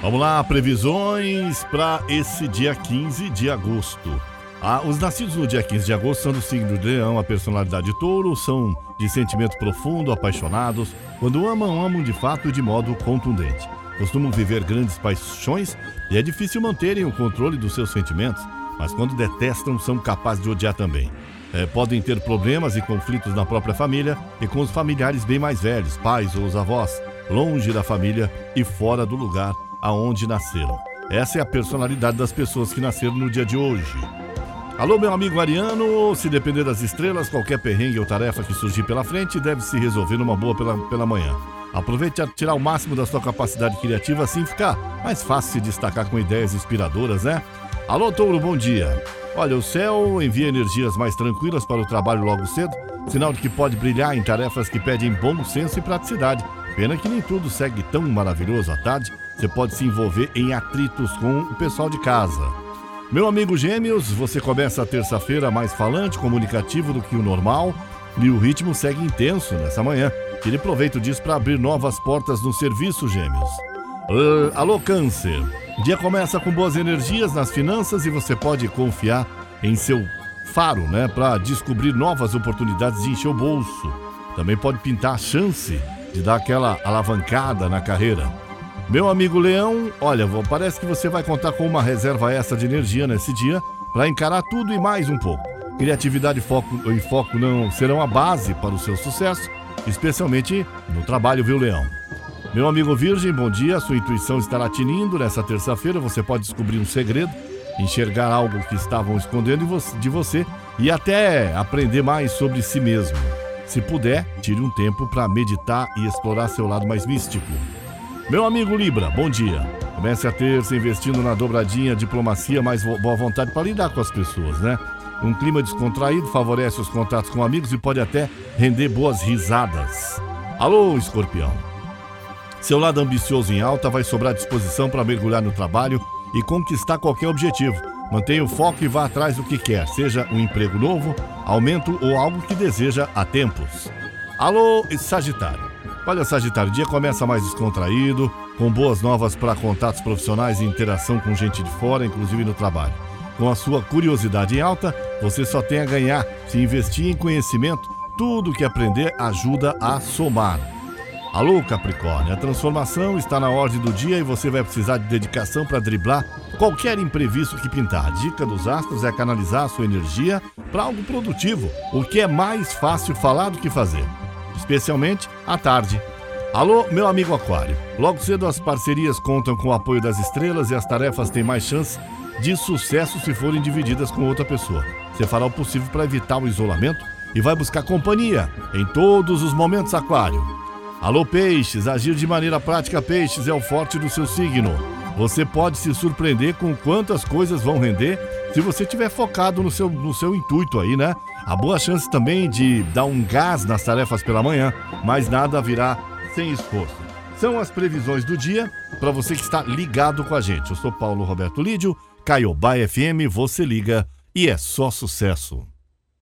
Vamos lá, previsões para esse dia 15 de agosto. Ah, os nascidos no dia 15 de agosto são do signo de leão, a personalidade touro, são de sentimento profundo, apaixonados. Quando amam, amam de fato e de modo contundente. Costumam viver grandes paixões e é difícil manterem o controle dos seus sentimentos, mas quando detestam, são capazes de odiar também. É, podem ter problemas e conflitos na própria família e com os familiares bem mais velhos, pais ou os avós, longe da família e fora do lugar aonde nasceram. Essa é a personalidade das pessoas que nasceram no dia de hoje. Alô, meu amigo Ariano, se depender das estrelas, qualquer perrengue ou tarefa que surgir pela frente deve se resolver numa boa pela, pela manhã. Aproveite a tirar o máximo da sua capacidade criativa, assim fica mais fácil se destacar com ideias inspiradoras, né? Alô, Touro, bom dia. Olha, o céu envia energias mais tranquilas para o trabalho logo cedo, sinal de que pode brilhar em tarefas que pedem bom senso e praticidade. Pena que nem tudo segue tão maravilhoso à tarde, você pode se envolver em atritos com o pessoal de casa. Meu amigo Gêmeos, você começa a terça-feira mais falante, comunicativo do que o normal e o ritmo segue intenso nessa manhã. Tire proveito disso para abrir novas portas no serviço, Gêmeos. Uh, alô, Câncer. Dia começa com boas energias nas finanças e você pode confiar em seu faro, né, para descobrir novas oportunidades de encher o bolso. Também pode pintar a chance de dar aquela alavancada na carreira. Meu amigo Leão, olha, parece que você vai contar com uma reserva extra de energia nesse dia para encarar tudo e mais um pouco. Criatividade e foco, e foco não serão a base para o seu sucesso, especialmente no trabalho, viu, Leão? Meu amigo Virgem, bom dia. Sua intuição estará tinindo nessa terça-feira. Você pode descobrir um segredo, enxergar algo que estavam escondendo de você e até aprender mais sobre si mesmo. Se puder, tire um tempo para meditar e explorar seu lado mais místico. Meu amigo Libra, bom dia. Comece a ter se investindo na dobradinha, diplomacia, mais boa vontade para lidar com as pessoas, né? Um clima descontraído favorece os contatos com amigos e pode até render boas risadas. Alô, escorpião. Seu lado ambicioso em alta vai sobrar disposição para mergulhar no trabalho e conquistar qualquer objetivo. Mantenha o foco e vá atrás do que quer, seja um emprego novo, aumento ou algo que deseja há tempos. Alô, Sagitário. Olha, Sagitário, o dia começa mais descontraído, com boas novas para contatos profissionais e interação com gente de fora, inclusive no trabalho. Com a sua curiosidade em alta, você só tem a ganhar se investir em conhecimento. Tudo que aprender ajuda a somar. Alô, Capricórnio, a transformação está na ordem do dia e você vai precisar de dedicação para driblar qualquer imprevisto que pintar. A dica dos astros é canalizar a sua energia para algo produtivo, o que é mais fácil falar do que fazer especialmente à tarde. Alô, meu amigo Aquário. Logo cedo as parcerias contam com o apoio das estrelas e as tarefas têm mais chance de sucesso se forem divididas com outra pessoa. Você fará o possível para evitar o isolamento e vai buscar companhia em todos os momentos, Aquário. Alô, peixes, agir de maneira prática, peixes, é o forte do seu signo. Você pode se surpreender com quantas coisas vão render se você estiver focado no seu, no seu intuito aí, né? Há boa chance também de dar um gás nas tarefas pela manhã, mas nada virá sem esforço. São as previsões do dia para você que está ligado com a gente. Eu sou Paulo Roberto Lídio, Caiobá FM, você liga e é só sucesso.